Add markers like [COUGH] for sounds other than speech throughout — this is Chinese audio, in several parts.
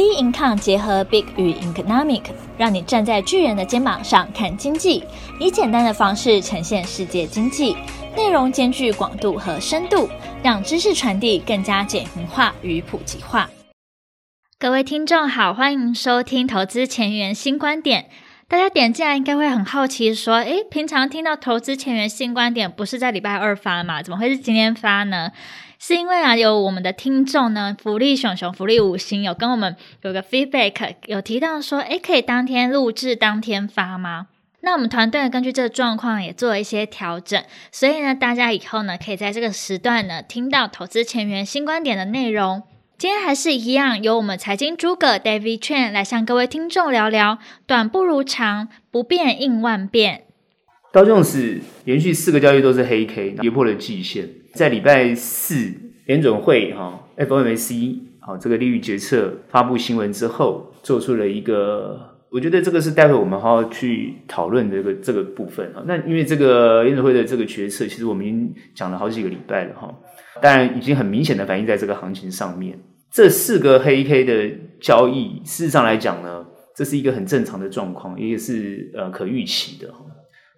B Income 结合 Big 与 Economic，让你站在巨人的肩膀上看经济，以简单的方式呈现世界经济，内容兼具广度和深度，让知识传递更加简明化与普及化。各位听众好，欢迎收听投资前沿新观点。大家点进来应该会很好奇，说：诶，平常听到投资前沿新观点不是在礼拜二发吗？怎么会是今天发呢？是因为啊，有我们的听众呢，福利熊熊、福利五星有跟我们有个 feedback，有提到说，诶，可以当天录制、当天发吗？那我们团队根据这个状况也做了一些调整，所以呢，大家以后呢，可以在这个时段呢，听到投资前沿新观点的内容。今天还是一样，由我们财经诸葛 David Chen 来向各位听众聊聊，短不如长，不变应万变。道琼斯连续四个交易都是黑 K，跌破了季线。在礼拜四联准会哈 FOMC 好这个利率决策发布新闻之后，做出了一个，我觉得这个是待会我们好好去讨论的这个这个部分哈。那因为这个联准会的这个决策，其实我们已经讲了好几个礼拜了哈，当然已经很明显的反映在这个行情上面。这四个黑 K 的交易，事实上来讲呢，这是一个很正常的状况，也是呃可预期的哈，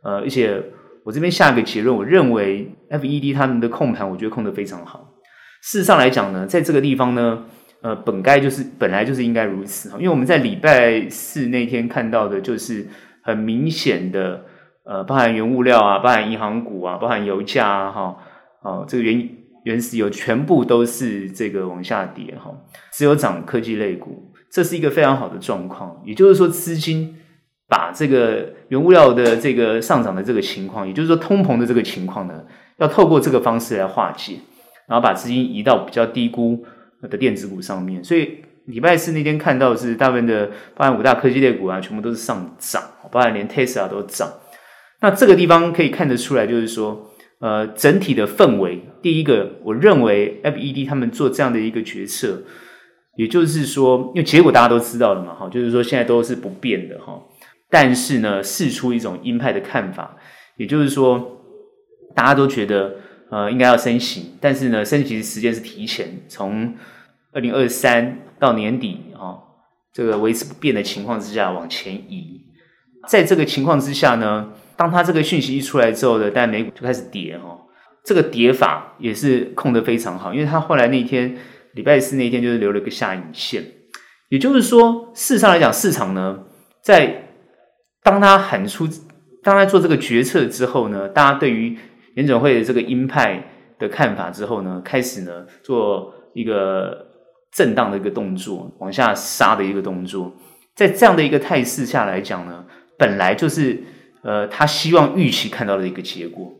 呃而且。我这边下一个结论，我认为 FED 他们的控盘，我觉得控得非常好。事实上来讲呢，在这个地方呢，呃，本该就是本来就是应该如此，因为我们在礼拜四那天看到的，就是很明显的，呃，包含原物料啊，包含银行股啊，包含油价啊，哈，哦，这个原原石油全部都是这个往下跌哈，只有涨科技类股，这是一个非常好的状况，也就是说资金。把这个原物料的这个上涨的这个情况，也就是说通膨的这个情况呢，要透过这个方式来化解，然后把资金移到比较低估的电子股上面。所以礼拜四那天看到的是大部分的，包含五大科技类股啊，全部都是上涨，包含连 Tesla 都涨。那这个地方可以看得出来，就是说，呃，整体的氛围，第一个，我认为 FED 他们做这样的一个决策，也就是说，因为结果大家都知道了嘛，哈，就是说现在都是不变的，哈。但是呢，释出一种鹰派的看法，也就是说，大家都觉得呃应该要升息，但是呢，升息的时间是提前，从二零二三到年底啊、哦，这个维持不变的情况之下往前移。在这个情况之下呢，当他这个讯息一出来之后呢，但美股就开始跌哈、哦，这个跌法也是控得非常好，因为他后来那天礼拜四那天就是留了一个下影线，也就是说，事实上来讲，市场呢在当他喊出，当他做这个决策之后呢，大家对于联准会的这个鹰派的看法之后呢，开始呢做一个震荡的一个动作，往下杀的一个动作。在这样的一个态势下来讲呢，本来就是呃他希望预期看到的一个结果。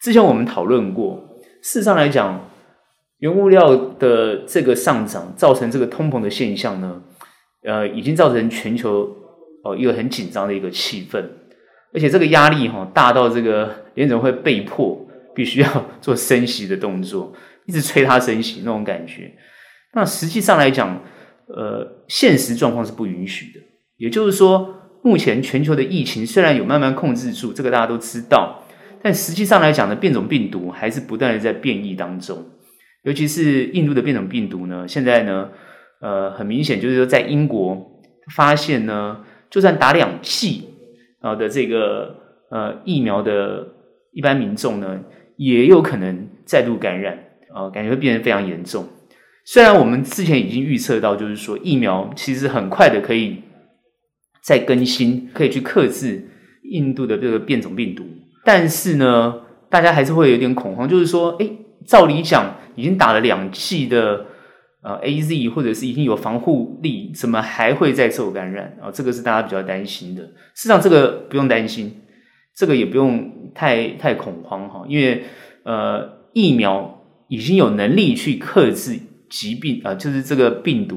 之前我们讨论过，事实上来讲，原物料的这个上涨造成这个通膨的现象呢，呃，已经造成全球。哦，一个很紧张的一个气氛，而且这个压力哈大到这个联总会被迫必须要做升息的动作，一直催他升息那种感觉。那实际上来讲，呃，现实状况是不允许的。也就是说，目前全球的疫情虽然有慢慢控制住，这个大家都知道，但实际上来讲呢，变种病毒还是不断的在变异当中。尤其是印度的变种病毒呢，现在呢，呃，很明显就是说在英国发现呢。就算打两剂啊的这个呃疫苗的一般民众呢，也有可能再度感染啊，感觉会变得非常严重。虽然我们之前已经预测到，就是说疫苗其实很快的可以再更新，可以去克制印度的这个变种病毒，但是呢，大家还是会有点恐慌，就是说，诶，照理讲已经打了两剂的。呃，A Z 或者是已经有防护力，怎么还会再受感染啊？这个是大家比较担心的。事实上，这个不用担心，这个也不用太太恐慌哈，因为呃，疫苗已经有能力去克制疾病啊，就是这个病毒，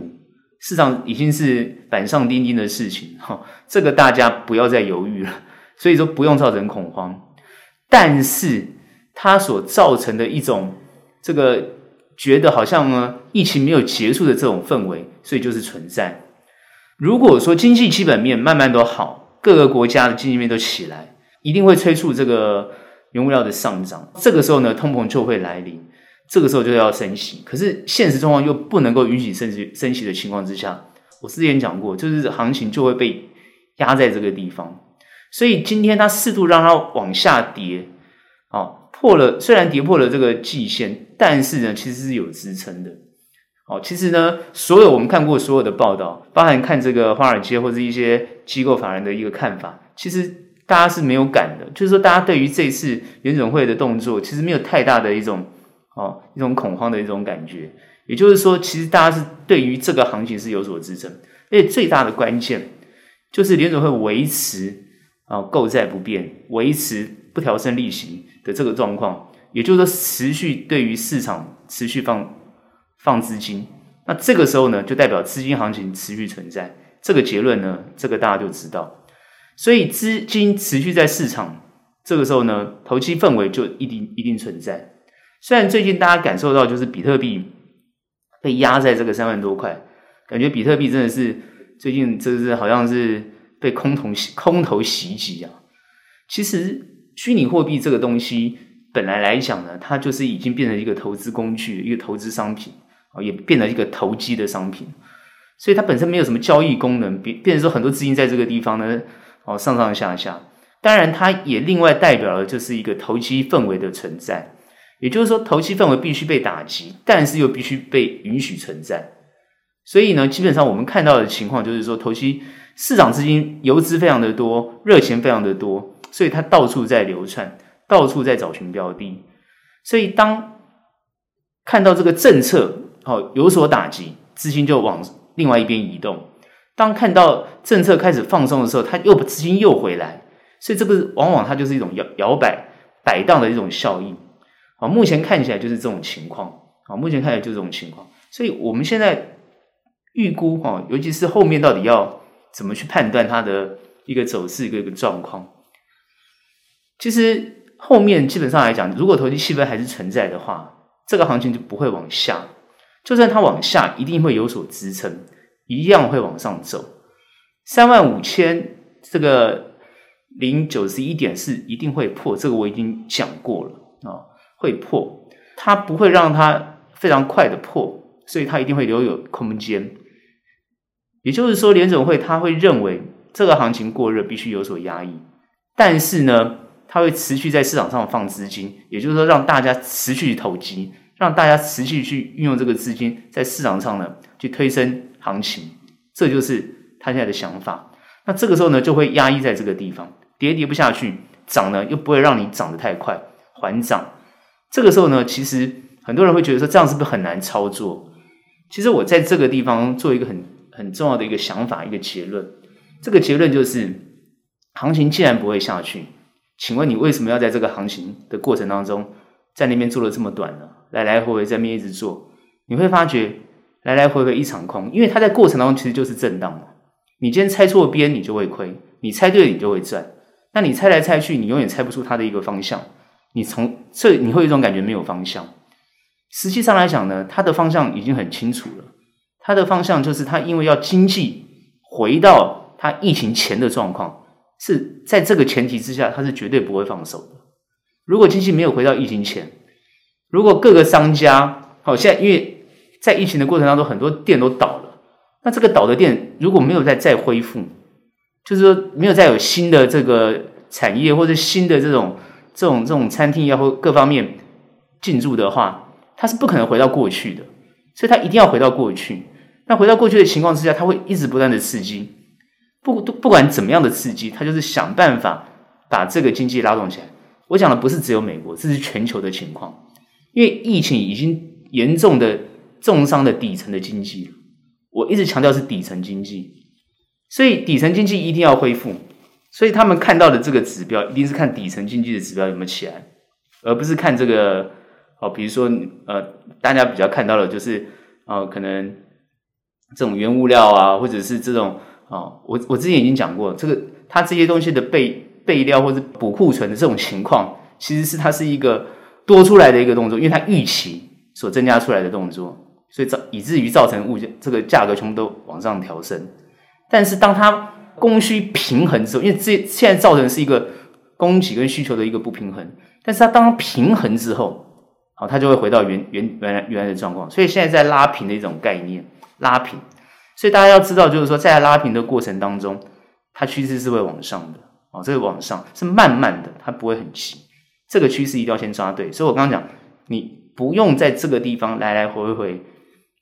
事实上已经是板上钉钉的事情哈。这个大家不要再犹豫了，所以说不用造成恐慌。但是它所造成的一种这个。觉得好像呢，疫情没有结束的这种氛围，所以就是存在。如果说经济基本面慢慢都好，各个国家的经济面都起来，一定会催促这个原物料的上涨。这个时候呢，通膨就会来临，这个时候就要升息。可是现实状况又不能够允许升息升息的情况之下，我之前讲过，就是行情就会被压在这个地方。所以今天它适度让它往下跌，哦，破了，虽然跌破了这个季线，但是呢，其实是有支撑的。哦，其实呢，所有我们看过所有的报道，包含看这个华尔街或者一些机构法人的一个看法，其实大家是没有感的，就是说大家对于这次联准会的动作，其实没有太大的一种哦一种恐慌的一种感觉。也就是说，其实大家是对于这个行情是有所支撑，而且最大的关键就是联准会维持。啊，购债不变，维持不调升利息的这个状况，也就是说，持续对于市场持续放放资金，那这个时候呢，就代表资金行情持续存在。这个结论呢，这个大家就知道。所以资金持续在市场，这个时候呢，投机氛围就一定一定存在。虽然最近大家感受到就是比特币被压在这个三万多块，感觉比特币真的是最近这是好像是。被空头空头袭击啊！其实虚拟货币这个东西本来来讲呢，它就是已经变成一个投资工具，一个投资商品啊，也变成一个投机的商品。所以它本身没有什么交易功能，变变成说很多资金在这个地方呢，哦上上下下。当然，它也另外代表了就是一个投机氛围的存在。也就是说，投机氛围必须被打击，但是又必须被允许存在。所以呢，基本上我们看到的情况就是说，投机。市场资金游资非常的多，热钱非常的多，所以它到处在流窜，到处在找寻标的。所以当看到这个政策哦有所打击，资金就往另外一边移动；当看到政策开始放松的时候，它又资金又回来。所以这个往往它就是一种摇摇摆摆荡的一种效应。啊，目前看起来就是这种情况。啊，目前看起来就是这种情况。所以我们现在预估哈，尤其是后面到底要。怎么去判断它的一个走势，一个一个状况？其实后面基本上来讲，如果投机气氛还是存在的话，这个行情就不会往下。就算它往下，一定会有所支撑，一样会往上走。三万五千这个零九十一点是一定会破，这个我已经讲过了啊，会破。它不会让它非常快的破，所以它一定会留有空间。也就是说，联总会他会认为这个行情过热，必须有所压抑，但是呢，他会持续在市场上放资金，也就是说，让大家持续投机，让大家持续去运用这个资金在市场上呢去推升行情，这就是他现在的想法。那这个时候呢，就会压抑在这个地方，跌跌不下去，涨呢又不会让你涨得太快，缓涨。这个时候呢，其实很多人会觉得说，这样是不是很难操作？其实我在这个地方做一个很。很重要的一个想法，一个结论。这个结论就是，行情既然不会下去，请问你为什么要在这个行情的过程当中，在那边做了这么短呢？来来回回在那边一直做，你会发觉来来回回一场空，因为它在过程当中其实就是震荡嘛。你今天猜错边，你就会亏；你猜对，你就会赚。那你猜来猜去，你永远猜不出它的一个方向。你从这你会有一种感觉没有方向。实际上来讲呢，它的方向已经很清楚了。它的方向就是，它因为要经济回到它疫情前的状况，是在这个前提之下，它是绝对不会放手的。如果经济没有回到疫情前，如果各个商家，好，现在因为在疫情的过程当中，很多店都倒了，那这个倒的店如果没有再再恢复，就是说没有再有新的这个产业或者新的这种这种这种餐厅要或各方面进驻的话，它是不可能回到过去的，所以它一定要回到过去。那回到过去的情况之下，他会一直不断的刺激，不不管怎么样的刺激，他就是想办法把这个经济拉动起来。我讲的不是只有美国，这是全球的情况，因为疫情已经严重的重伤了底层的经济。我一直强调是底层经济，所以底层经济一定要恢复。所以他们看到的这个指标，一定是看底层经济的指标有没有起来，而不是看这个哦，比如说呃，大家比较看到的就是哦，可能。这种原物料啊，或者是这种、哦，我我之前已经讲过，这个它这些东西的备备料或者补库存的这种情况，其实是它是一个多出来的一个动作，因为它预期所增加出来的动作，所以造以至于造成物价这个价格全部都往上调升。但是当它供需平衡之后，因为这现在造成是一个供给跟需求的一个不平衡，但是它当它平衡之后，好，它就会回到原原原来原来的状况。所以现在在拉平的一种概念。拉平，所以大家要知道，就是说在拉平的过程当中，它趋势是会往上的哦，这个往上是慢慢的，它不会很急。这个趋势一定要先抓对。所以我刚刚讲，你不用在这个地方来来回回，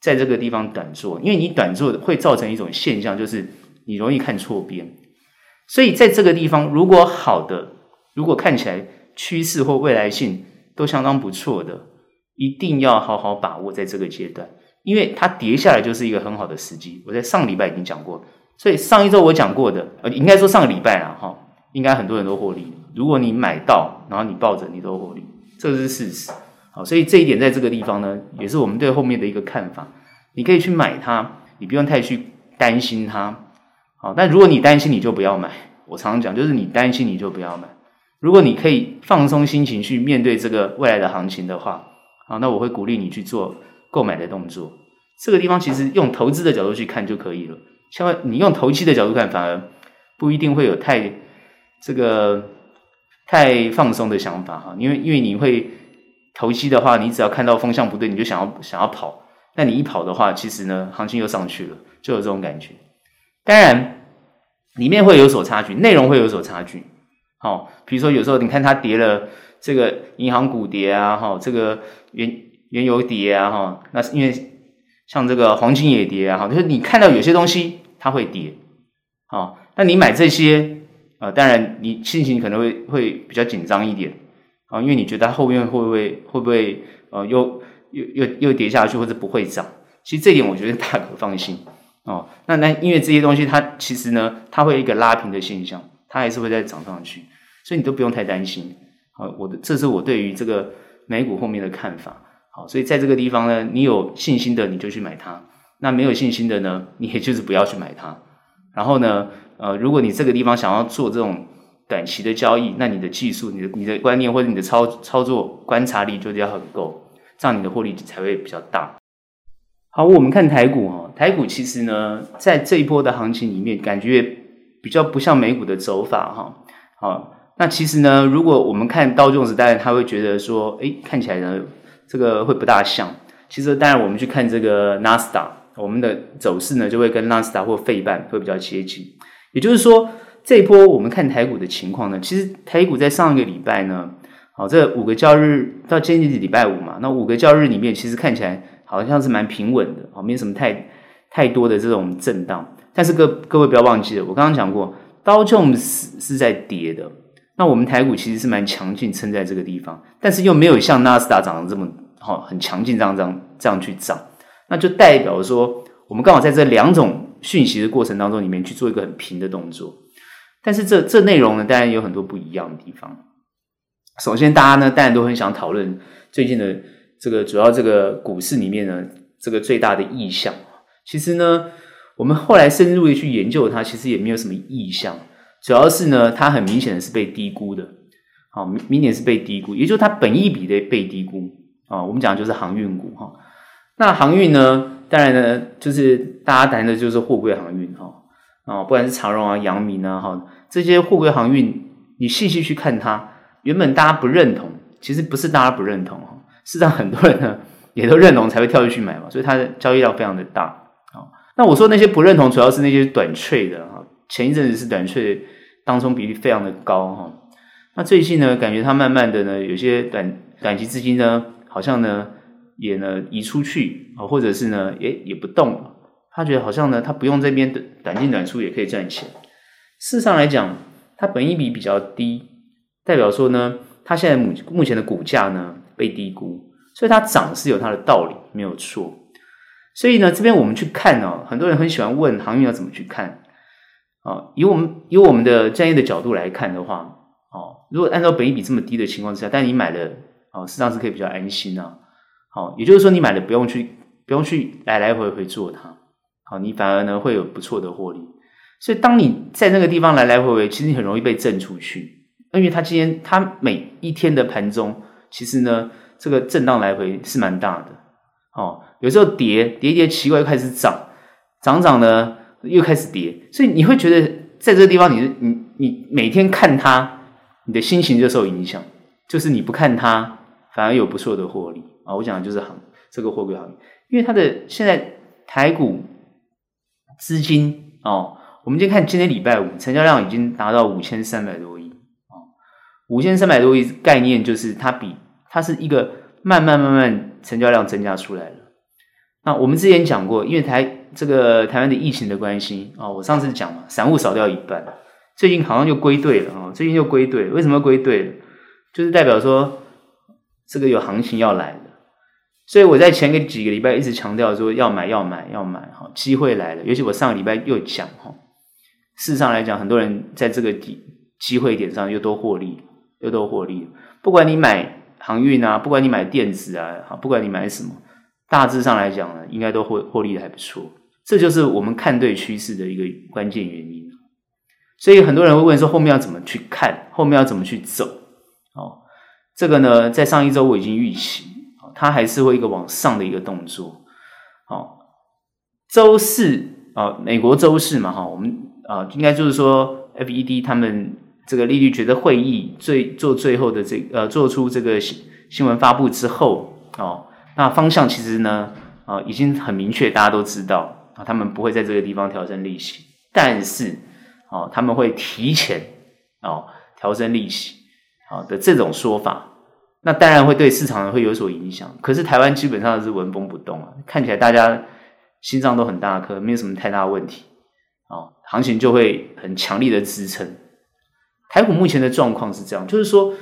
在这个地方短做，因为你短做会造成一种现象，就是你容易看错边。所以在这个地方，如果好的，如果看起来趋势或未来性都相当不错的，一定要好好把握在这个阶段。因为它跌下来就是一个很好的时机。我在上礼拜已经讲过，所以上一周我讲过的，呃，应该说上个礼拜了，哈，应该很多人都获利。如果你买到，然后你抱着，你都获利，这是事实。好，所以这一点在这个地方呢，也是我们对后面的一个看法。你可以去买它，你不用太去担心它。好，但如果你担心，你就不要买。我常常讲，就是你担心，你就不要买。如果你可以放松心情去面对这个未来的行情的话，好，那我会鼓励你去做。购买的动作，这个地方其实用投资的角度去看就可以了。千万你用投机的角度看，反而不一定会有太这个太放松的想法哈。因为因为你会投机的话，你只要看到风向不对，你就想要想要跑。那你一跑的话，其实呢，行情又上去了，就有这种感觉。当然，里面会有所差距，内容会有所差距。好，比如说有时候你看它跌了，这个银行股跌啊，哈，这个原。原油跌啊，哈，那是因为像这个黄金也跌啊，哈，就是你看到有些东西它会跌，啊，那你买这些啊，当然你心情可能会会比较紧张一点啊，因为你觉得它后面会不会会不会呃又又又又跌下去或者不会涨，其实这点我觉得大可放心哦。那那因为这些东西它其实呢，它会一个拉平的现象，它还是会再涨上去，所以你都不用太担心。啊，我的这是我对于这个美股后面的看法。所以在这个地方呢，你有信心的你就去买它，那没有信心的呢，你也就是不要去买它。然后呢，呃，如果你这个地方想要做这种短期的交易，那你的技术、你的你的观念或者你的操操作观察力就要很够，这样你的获利才会比较大。好，我们看台股哈，台股其实呢，在这一波的行情里面，感觉比较不像美股的走法哈。好，那其实呢，如果我们看道琼斯，当然他会觉得说，诶，看起来呢。这个会不大像，其实当然我们去看这个纳斯达，我们的走势呢就会跟纳斯达或费半会比较接近。也就是说，这一波我们看台股的情况呢，其实台股在上一个礼拜呢，好，这五个交易日到今天是礼拜五嘛，那五个交易日里面其实看起来好像是蛮平稳的，好，没什么太太多的这种震荡。但是各各位不要忘记了，我刚刚讲过，道琼斯是在跌的。那我们台股其实是蛮强劲，撑在这个地方，但是又没有像纳斯达涨得这么好，很强劲，这样这样这样去涨，那就代表说，我们刚好在这两种讯息的过程当中里面去做一个很平的动作。但是这这内容呢，当然有很多不一样的地方。首先，大家呢当然都很想讨论最近的这个主要这个股市里面呢，这个最大的异象。其实呢，我们后来深入的去研究它，其实也没有什么异象。主要是呢，它很明显的是被低估的，好，明明显是被低估，也就是它本益比的被低估啊。我们讲就是航运股哈。那航运呢，当然呢，就是大家谈的就是货柜航运哈啊，不管是长荣啊、阳明啊哈，这些货柜航运，你细细去看它，原本大家不认同，其实不是大家不认同哈，事实上很多人呢也都认同才会跳进去买嘛，所以它的交易量非常的大啊。那我说那些不认同，主要是那些短脆的哈。前一阵子是短脆当冲比例非常的高哈，那最近呢，感觉它慢慢的呢，有些短短期资金呢，好像呢也呢移出去啊，或者是呢也也不动了，他觉得好像呢，他不用这边的短进短出也可以赚钱。事实上来讲，它本益比比较低，代表说呢，它现在目目前的股价呢被低估，所以它涨是有它的道理，没有错。所以呢，这边我们去看哦，很多人很喜欢问航运要怎么去看。啊，以我们以我们的专业的角度来看的话，哦，如果按照本益比这么低的情况之下，但你买了哦，实际上是可以比较安心啊。好，也就是说，你买的不用去不用去来来回回做它，好，你反而呢会有不错的获利。所以，当你在那个地方来来回回，其实你很容易被震出去，因为它今天它每一天的盘中，其实呢这个震荡来回是蛮大的。哦，有时候跌跌跌奇怪又开始涨，涨涨呢。又开始跌，所以你会觉得在这个地方，你你你每天看它，你的心情就受影响。就是你不看它，反而有不错的获利啊！我讲的就是行这个货柜行业，因为它的现在台股资金哦，我们今天看今天礼拜五成交量已经达到五千三百多亿哦，五千三百多亿概念就是它比它是一个慢慢慢慢成交量增加出来了。那我们之前讲过，因为台这个台湾的疫情的关系啊、哦，我上次讲嘛，散户少掉一半，最近好像就归队了啊、哦，最近就归队，为什么归队？就是代表说这个有行情要来了。所以我在前个几个礼拜一直强调说要买要买要买哈，机会来了。尤其我上个礼拜又讲哈，事实上来讲，很多人在这个机机会点上又都获利，又都获利。不管你买航运啊，不管你买电子啊，好，不管你买什么，大致上来讲呢，应该都获获利的还不错。这就是我们看对趋势的一个关键原因。所以很多人会问说，后面要怎么去看，后面要怎么去走？这个呢，在上一周我已经预期。它还是会一个往上的一个动作，好，周四啊，美国周四嘛，哈，我们啊，应该就是说，FED 他们这个利率决策会议最做最后的这呃，做出这个新新闻发布之后，哦，那方向其实呢，啊，已经很明确，大家都知道啊，他们不会在这个地方调升利息，但是哦，他们会提前哦调升利息，好的这种说法。那当然会对市场会有所影响，可是台湾基本上是纹风不动啊，看起来大家心脏都很大颗，没有什么太大问题，啊，行情就会很强力的支撑。台股目前的状况是这样，就是说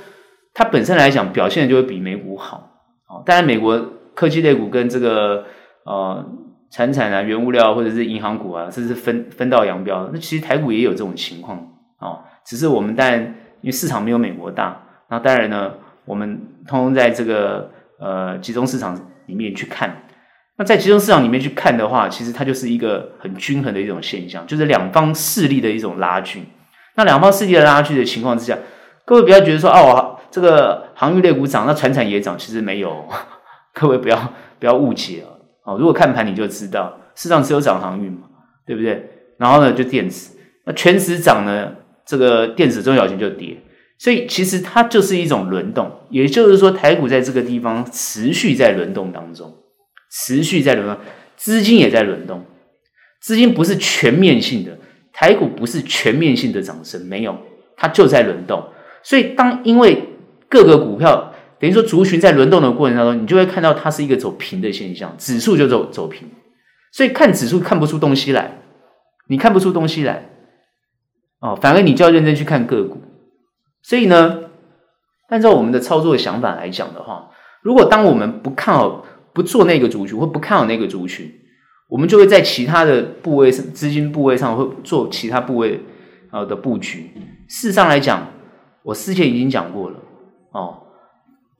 它本身来讲表现就会比美股好，啊，当然美国科技类股跟这个呃产产啊、原物料或者是银行股啊，这是分分道扬镳。那其实台股也有这种情况，哦，只是我们但因为市场没有美国大，那当然呢。我们通通在这个呃集中市场里面去看，那在集中市场里面去看的话，其实它就是一个很均衡的一种现象，就是两方势力的一种拉锯。那两方势力的拉锯的情况之下，各位不要觉得说哦，这个航运类股涨，那船产也涨，其实没有。[LAUGHS] 各位不要不要误解哦。如果看盘你就知道，市场只有涨航运嘛，对不对？然后呢，就电子，那全指涨呢，这个电子中小型就跌。所以其实它就是一种轮动，也就是说，台股在这个地方持续在轮动当中，持续在轮动，资金也在轮动，资金不是全面性的，台股不是全面性的涨升，没有，它就在轮动。所以当因为各个股票等于说族群在轮动的过程当中，你就会看到它是一个走平的现象，指数就走走平，所以看指数看不出东西来，你看不出东西来，哦，反而你就要认真去看个股。所以呢，按照我们的操作想法来讲的话，如果当我们不看好、不做那个族群，或不看好那个族群，我们就会在其他的部位、资金部位上会做其他部位啊的布局。事实上来讲，我之前已经讲过了哦，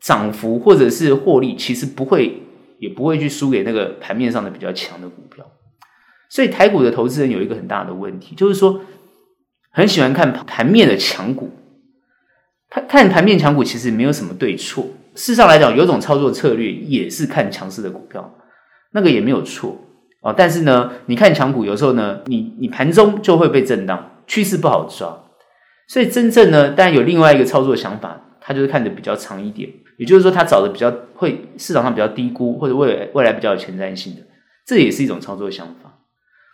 涨幅或者是获利，其实不会也不会去输给那个盘面上的比较强的股票。所以台股的投资人有一个很大的问题，就是说很喜欢看盘面的强股。他看盘面强股其实没有什么对错，事实上来讲，有种操作策略也是看强势的股票，那个也没有错哦。但是呢，你看强股有时候呢，你你盘中就会被震荡，趋势不好抓。所以真正呢，当然有另外一个操作想法，他就是看的比较长一点，也就是说他找的比较会市场上比较低估或者未来未来比较有前瞻性的，这也是一种操作想法。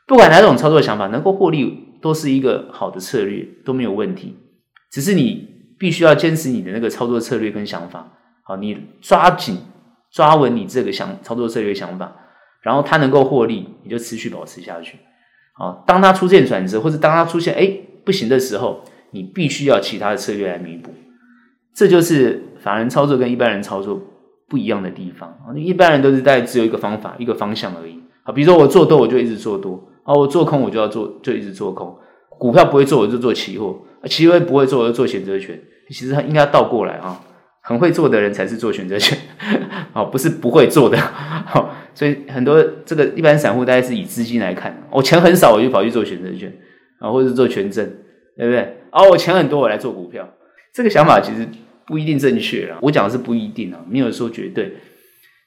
不管哪种操作想法能够获利，都是一个好的策略，都没有问题。只是你。必须要坚持你的那个操作策略跟想法，好，你抓紧抓稳你这个想操作策略想法，然后它能够获利，你就持续保持下去。好，当它出现转折或者当它出现哎不行的时候，你必须要其他的策略来弥补。这就是法人操作跟一般人操作不一样的地方啊。一般人都是在只有一个方法一个方向而已。好，比如说我做多我就一直做多，啊，我做空我就要做就一直做空。股票不会做我就做期货。期货不会做，我就做选择权，其实它应该倒过来啊，很会做的人才是做选择权，[LAUGHS] 哦，不是不会做的，好，所以很多这个一般散户大概是以资金来看，我钱很少我就跑去做选择权啊，或者是做权证，对不对？哦，我钱很多我来做股票，这个想法其实不一定正确啦，我讲的是不一定啊，没有说绝对，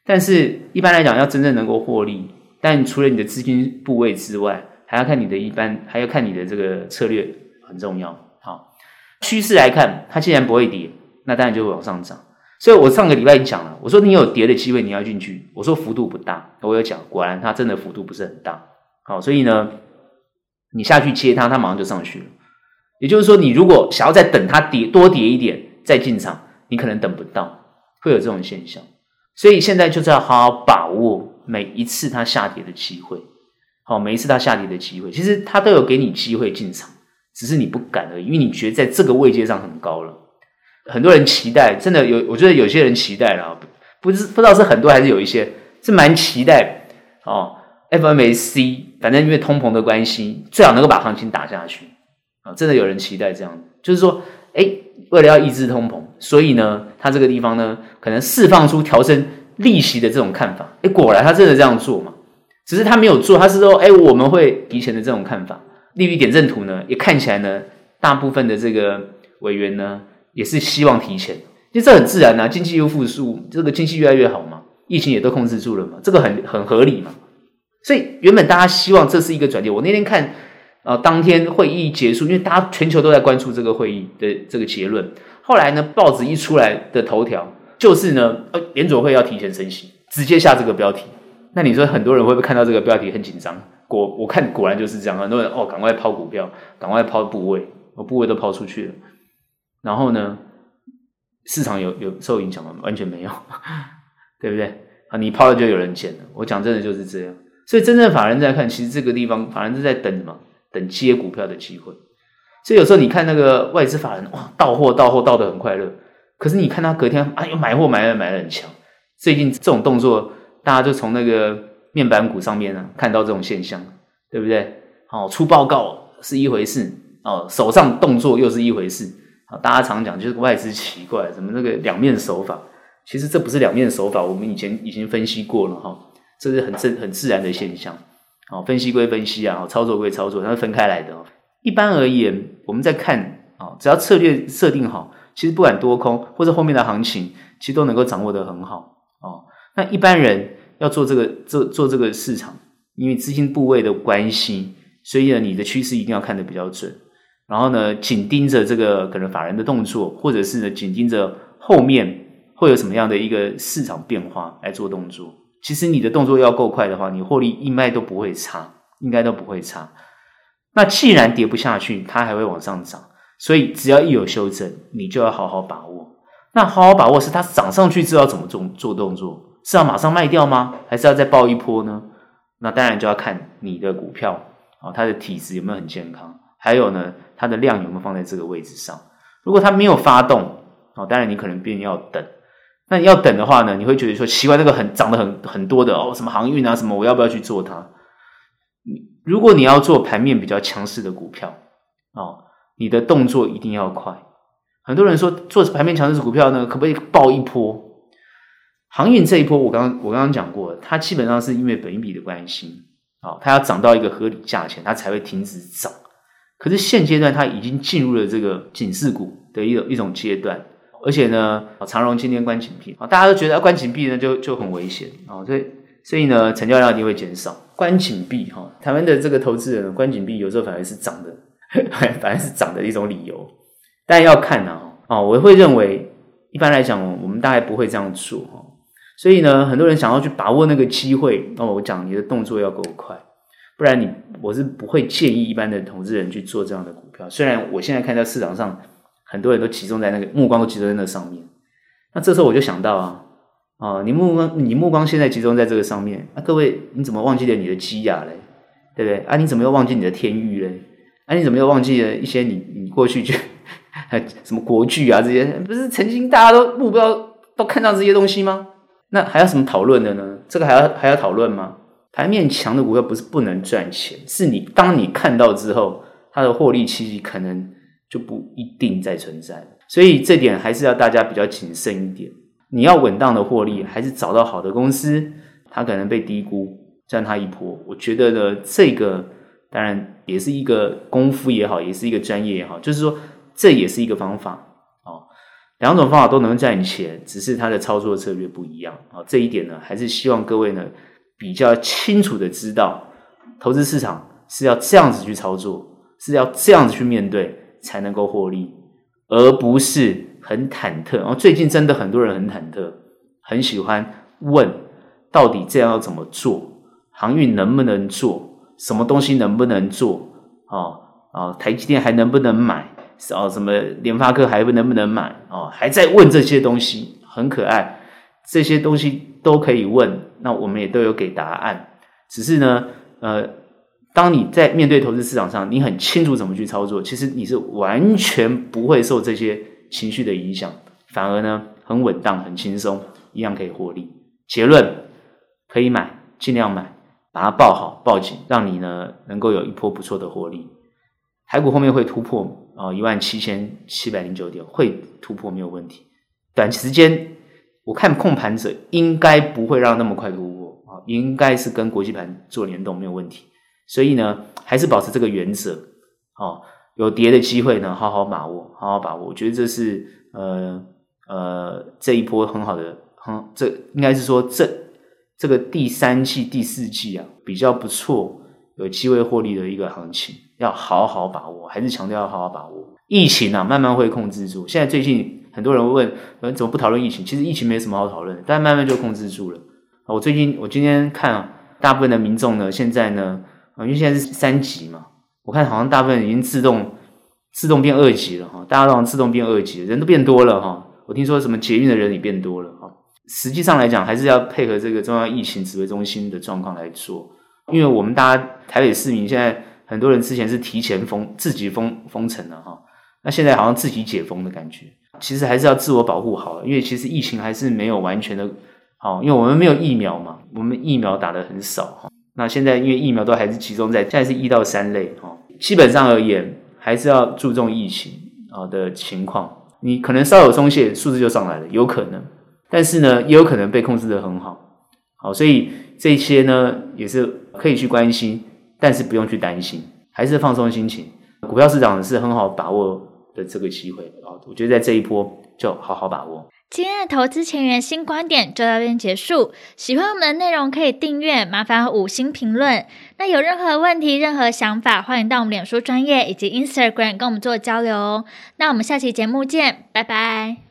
但是一般来讲要真正能够获利，但除了你的资金部位之外，还要看你的一般，还要看你的这个策略很重要。好趋势来看，它既然不会跌，那当然就会往上涨。所以我上个礼拜已经讲了，我说你有跌的机会，你要进去。我说幅度不大，我有讲，果然它真的幅度不是很大。好，所以呢，你下去接它，它马上就上去了。也就是说，你如果想要再等它跌多跌一点再进场，你可能等不到，会有这种现象。所以现在就是要好好把握每一次它下跌的机会。好，每一次它下跌的机会，其实它都有给你机会进场，只是你不敢而已，因为你觉得在这个位阶上很高了。很多人期待，真的有，我觉得有些人期待了，不是不知道是很多还是有一些是蛮期待哦。F M A C，反正因为通膨的关系，最好能够把行情打下去啊！真的有人期待这样，就是说，诶，为了要抑制通膨，所以呢，它这个地方呢，可能释放出调升利息的这种看法。哎，果然他真的这样做嘛？只是他没有做，他是说，哎，我们会提前的这种看法。利率点阵图呢，也看起来呢，大部分的这个委员呢，也是希望提前，因为这很自然、啊，经济又复苏，这个经济越来越好嘛，疫情也都控制住了嘛，这个很很合理嘛。所以原本大家希望这是一个转折。我那天看啊、呃，当天会议结束，因为大家全球都在关注这个会议的这个结论。后来呢，报纸一出来的头条就是呢，呃，联准会要提前升息，直接下这个标题。那你说很多人会不会看到这个标题很紧张？果我看果然就是这样，很多人哦，赶快抛股票，赶快抛部位，我部位都抛出去了。然后呢，市场有有受影响吗？完全没有，[LAUGHS] 对不对？啊，你抛了就有人捡了。我讲真的就是这样。所以真正法人在看，其实这个地方法人是在等什么？等接股票的机会。所以有时候你看那个外资法人，哇，到货到货到的很快乐。可是你看他隔天，哎呦，买货买的买的很强。最近这种动作，大家就从那个面板股上面呢看到这种现象，对不对？哦，出报告是一回事，哦，手上动作又是一回事。啊，大家常讲就是外资奇怪，什么那个两面手法。其实这不是两面手法，我们以前已经分析过了哈。这是很正很自然的现象，哦，分析归分析啊，操作归操作，它是分开来的。一般而言，我们在看啊，只要策略设定好，其实不管多空或者后面的行情，其实都能够掌握得很好哦。那一般人要做这个做做这个市场，因为资金部位的关系，所以呢，你的趋势一定要看得比较准。然后呢，紧盯着这个可能法人的动作，或者是呢，紧盯着后面会有什么样的一个市场变化来做动作。其实你的动作要够快的话，你获利应该都不会差，应该都不会差。那既然跌不下去，它还会往上涨，所以只要一有修正，你就要好好把握。那好好把握是它涨上去之后怎么做做动作？是要马上卖掉吗？还是要再爆一波呢？那当然就要看你的股票啊，它的体质有没有很健康，还有呢，它的量有没有放在这个位置上。如果它没有发动，哦，当然你可能便要等。那你要等的话呢，你会觉得说奇怪，那个很涨得很很多的哦，什么航运啊，什么我要不要去做它？如果你要做盘面比较强势的股票哦，你的动作一定要快。很多人说做盘面强势股票呢，可不可以抱一波？航运这一波，我刚刚我刚刚讲过，它基本上是因为本益比的关系，哦，它要涨到一个合理价钱，它才会停止涨。可是现阶段它已经进入了这个警示股的一种一种阶段。而且呢，长荣今天关紧闭啊，大家都觉得关紧闭呢就就很危险啊，所以所以呢，成交量一定会减少。关紧闭哈，台湾的这个投资人关紧闭有时候反而是涨的，[LAUGHS] 反而是涨的一种理由。但要看啊，啊，我会认为一般来讲，我们大概不会这样做哈。所以呢，很多人想要去把握那个机会，那我讲你的动作要够快，不然你我是不会建议一般的投资人去做这样的股票。虽然我现在看到市场上。很多人都集中在那个目光都集中在那上面，那这时候我就想到啊，啊，你目光你目光现在集中在这个上面，那、各位你怎么忘记了你的基亚嘞？对不对？啊，你怎么又忘记你的天域嘞？啊，你怎么又忘记了一些你你过去就还 [LAUGHS] 什么国剧啊这些，不是曾经大家都目标都看到这些东西吗？那还要什么讨论的呢？这个还要还要讨论吗？盘面强的股票不是不能赚钱，是你当你看到之后，它的获利期可能。就不一定再存在，所以这点还是要大家比较谨慎一点。你要稳当的获利，还是找到好的公司，它可能被低估，占它一波。我觉得呢，这个当然也是一个功夫也好，也是一个专业也好，就是说这也是一个方法哦。两种方法都能赚钱，只是它的操作策略不一样啊。这一点呢，还是希望各位呢比较清楚的知道，投资市场是要这样子去操作，是要这样子去面对。才能够获利，而不是很忐忑。哦，最近真的很多人很忐忑，很喜欢问到底这样要怎么做？航运能不能做？什么东西能不能做？哦哦，台积电还能不能买？哦，什么联发科还能不能买？哦，还在问这些东西，很可爱，这些东西都可以问，那我们也都有给答案。只是呢，呃，当你在面对投资市场上，你很清楚怎么去操作，其实你是完全不会受这些情绪的影响，反而呢很稳当、很轻松，一样可以获利。结论可以买，尽量买，把它抱好、抱紧，让你呢能够有一波不错的获利。台股后面会突破啊一万七千七百零九点，会突破没有问题。短时间我看控盘者应该不会让那么快突破啊，应该是跟国际盘做联动没有问题。所以呢，还是保持这个原则哦。有跌的机会呢，好好把握，好好把握。我觉得这是呃呃这一波很好的，很这应该是说这这个第三季第四季啊比较不错，有机会获利的一个行情。要好好把握，还是强调要好好把握。疫情啊，慢慢会控制住。现在最近很多人问，怎么不讨论疫情？其实疫情没什么好讨论，但慢慢就控制住了。我最近，我今天看啊，大部分的民众呢，现在呢，因为现在是三级嘛，我看好像大部分已经自动自动变二级了哈，大家都好像自动变二级，人都变多了哈。我听说什么捷运的人也变多了哈。实际上来讲，还是要配合这个中央疫情指挥中心的状况来做，因为我们大家台北市民现在。很多人之前是提前封自己封封城了哈，那现在好像自己解封的感觉，其实还是要自我保护好了，因为其实疫情还是没有完全的好，因为我们没有疫苗嘛，我们疫苗打得很少哈。那现在因为疫苗都还是集中在现在是一到三类哈，基本上而言还是要注重疫情啊的情况，你可能稍有松懈，数字就上来了，有可能，但是呢也有可能被控制得很好，好，所以这些呢也是可以去关心。但是不用去担心，还是放松心情。股票市场是很好把握的这个机会啊！我觉得在这一波就好好把握。今天的投资前沿新观点就到这边结束。喜欢我们的内容可以订阅，麻烦五星评论。那有任何问题、任何想法，欢迎到我们脸书专业以及 Instagram 跟我们做交流哦。那我们下期节目见，拜拜。